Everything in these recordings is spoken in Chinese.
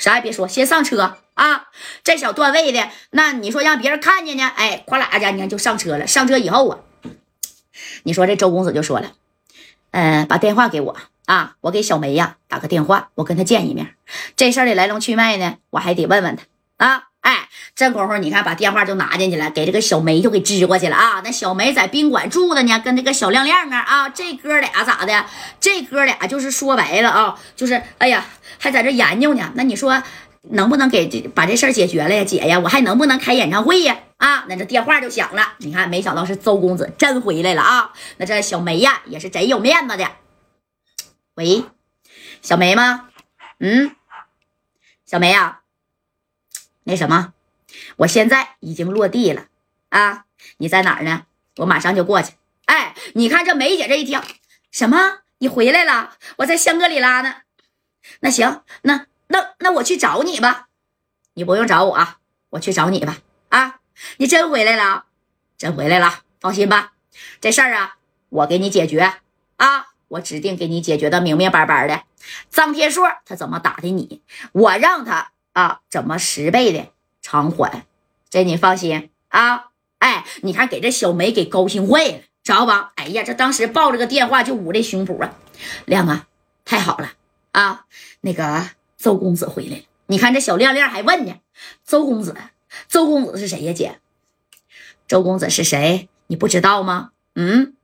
啥也别说，先上车啊！这小段位的，那你说让别人看见呢？哎，哗啦家，你看就上车了。上车以后啊，你说这周公子就说了，嗯，把电话给我啊，我给小梅呀打个电话，我跟她见一面。这事儿的来龙去脉呢，我还得问问她啊。哎，这功夫你看，把电话就拿进去了，给这个小梅就给支过去了啊。那小梅在宾馆住的呢，跟那个小亮亮啊啊，这哥俩咋的？这哥俩就是说白了啊，就是哎呀，还在这研究呢。那你说能不能给这把这事儿解决了呀，姐呀？我还能不能开演唱会呀？啊，那这电话就响了。你看，没想到是周公子真回来了啊。那这小梅呀，也是贼有面子的。喂，小梅吗？嗯，小梅呀。那什么，我现在已经落地了啊！你在哪儿呢？我马上就过去。哎，你看这梅姐这一听，什么？你回来了？我在香格里拉呢。那行，那那那我去找你吧。你不用找我，我去找你吧。啊，你真回来了？真回来了？放心吧，这事儿啊，我给你解决啊！我指定给你解决的明明白白的。张天硕他怎么打的你？我让他。啊，怎么十倍的偿还？这你放心啊！哎，你看给这小梅给高兴坏了，知道吧？哎呀，这当时抱着个电话就捂这胸脯啊，亮啊，太好了啊！那个周公子回来了，你看这小亮亮还问呢，周公子，周公子是谁呀？姐，周公子是谁？你不知道吗？嗯，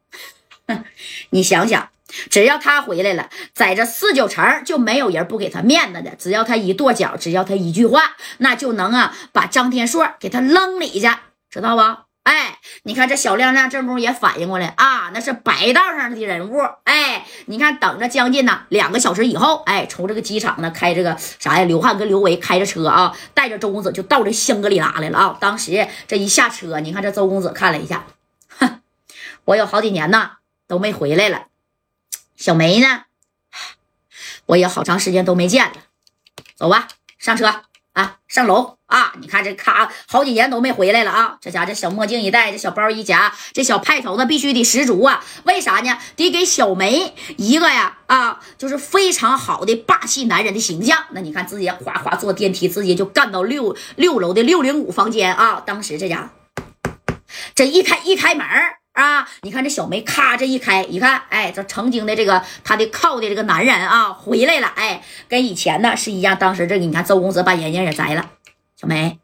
你想想。只要他回来了，在这四九城就没有人不给他面子的。只要他一跺脚，只要他一句话，那就能啊把张天硕给他扔里去，知道不？哎，你看这小亮亮这功夫也反应过来啊，那是白道上的人物。哎，你看等着将近呢两个小时以后，哎，从这个机场呢开这个啥呀？刘汉跟刘维开着车啊，带着周公子就到这香格里拉来了啊。当时这一下车，你看这周公子看了一下，哼，我有好几年呢都没回来了。小梅呢？我也好长时间都没见了。走吧，上车啊，上楼啊！你看这咔，好几年都没回来了啊！这家这小墨镜一戴，这小包一夹，这小派头子必须得十足啊！为啥呢？得给小梅一个呀啊，就是非常好的霸气男人的形象。那你看，直接哗哗坐电梯，直接就干到六六楼的六零五房间啊！当时这家这一开一开门啊！你看这小梅，咔这一开，一看，哎，这曾经的这个他的靠的这个男人啊，回来了，哎，跟以前呢是一样。当时这个你看，周公子把眼镜也摘了，小梅，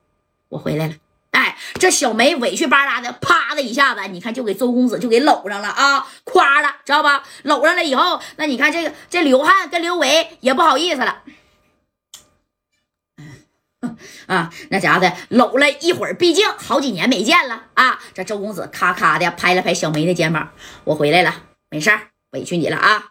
我回来了，哎，这小梅委屈巴拉的，啪的一下子，你看就给周公子就给搂上了啊，夸了，知道吧？搂上了以后，那你看这个这刘汉跟刘维也不好意思了。啊，那家伙的搂了一会儿，毕竟好几年没见了啊！这周公子咔咔的拍了拍小梅的肩膀：“我回来了，没事儿，委屈你了啊！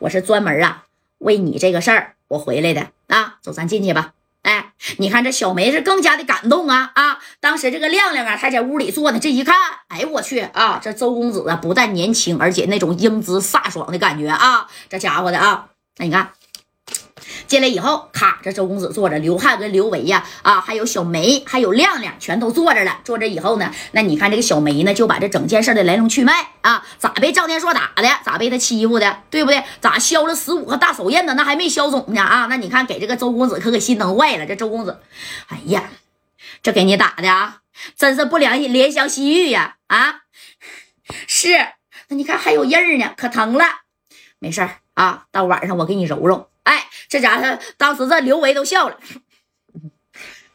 我是专门啊为你这个事儿我回来的啊！走，咱进去吧。哎，你看这小梅是更加的感动啊啊！当时这个亮亮啊，他在屋里坐呢，这一看，哎我去啊！这周公子啊，不但年轻，而且那种英姿飒爽的感觉啊！这家伙的啊，那你看。”进来以后，咔，这周公子坐着，刘汉跟刘维呀，啊，还有小梅，还有亮亮，全都坐着了。坐着以后呢，那你看这个小梅呢，就把这整件事的来龙去脉啊，咋被赵天硕打的，咋被他欺负的，对不对？咋削了十五个大手印呢？那还没消肿呢啊！那你看给这个周公子可给心疼坏了。这周公子，哎呀，这给你打的啊，真是不良怜香惜玉呀啊！是，那你看还有印儿呢，可疼了。没事儿啊，到晚上我给你揉揉。哎，这家伙当时这刘维都笑了。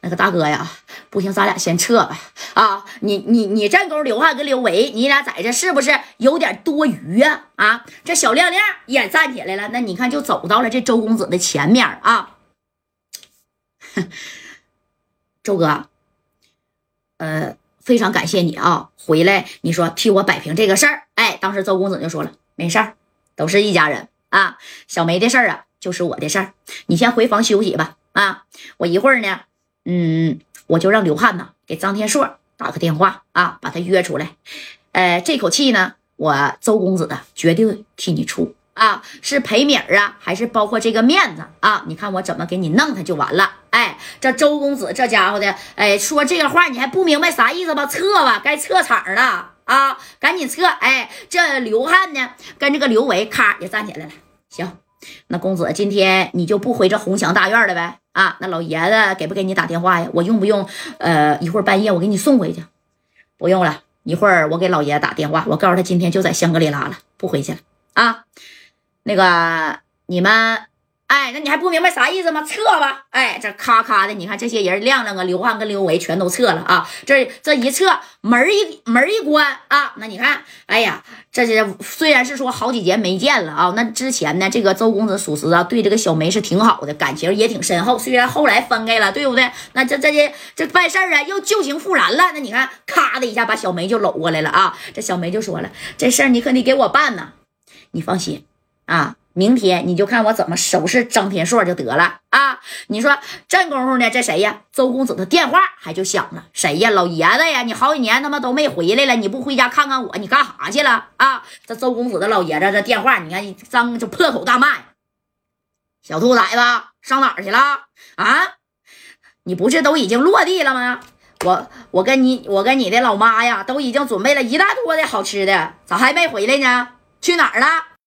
那个大哥呀，不行，咱俩先撤吧。啊，你你你这勾刘汉跟刘维，你俩在这是不是有点多余呀？啊，这小亮亮也站起来了。那你看，就走到了这周公子的前面啊。周哥，呃，非常感谢你啊，回来你说替我摆平这个事儿。哎，当时周公子就说了，没事儿，都是一家人啊。小梅的事儿啊。就是我的事儿，你先回房休息吧。啊，我一会儿呢，嗯，我就让刘汉呢给张天硕打个电话啊，把他约出来。呃，这口气呢，我周公子的绝对替你出啊，是赔米儿啊，还是包括这个面子啊？你看我怎么给你弄他就完了。哎，这周公子这家伙的，哎，说这个话你还不明白啥意思吧？撤吧，该撤场了啊，赶紧撤。哎，这刘汉呢，跟这个刘维咔也站起来了，行。那公子，今天你就不回这红墙大院了呗？啊，那老爷子给不给你打电话呀？我用不用？呃，一会儿半夜我给你送回去。不用了，一会儿我给老爷子打电话，我告诉他今天就在香格里拉了，不回去了啊。那个你们。哎，那你还不明白啥意思吗？撤吧！哎，这咔咔的，你看这些人，亮亮啊、刘汉跟刘维全都撤了啊。这这一撤，门一门一关啊，那你看，哎呀，这些虽然是说好几节没见了啊，那之前呢，这个周公子属实啊，对这个小梅是挺好的，感情也挺深厚。虽然后来分开了，对不对？那这这些这办事儿啊，又旧情复燃了。那你看，咔的一下把小梅就搂过来了啊。这小梅就说了，这事儿你可得给我办呐，你放心啊。明天你就看我怎么收拾张天硕就得了啊！你说这功夫呢？这谁呀？周公子的电话还就响了。谁呀？老爷子呀！你好几年他妈都没回来了，你不回家看看我，你干啥去了啊？这周公子的老爷子这电话，你看张就破口大骂：“小兔崽子上哪儿去了啊？你不是都已经落地了吗？我我跟你我跟你的老妈呀，都已经准备了一大桌的好吃的，咋还没回来呢？去哪儿了？”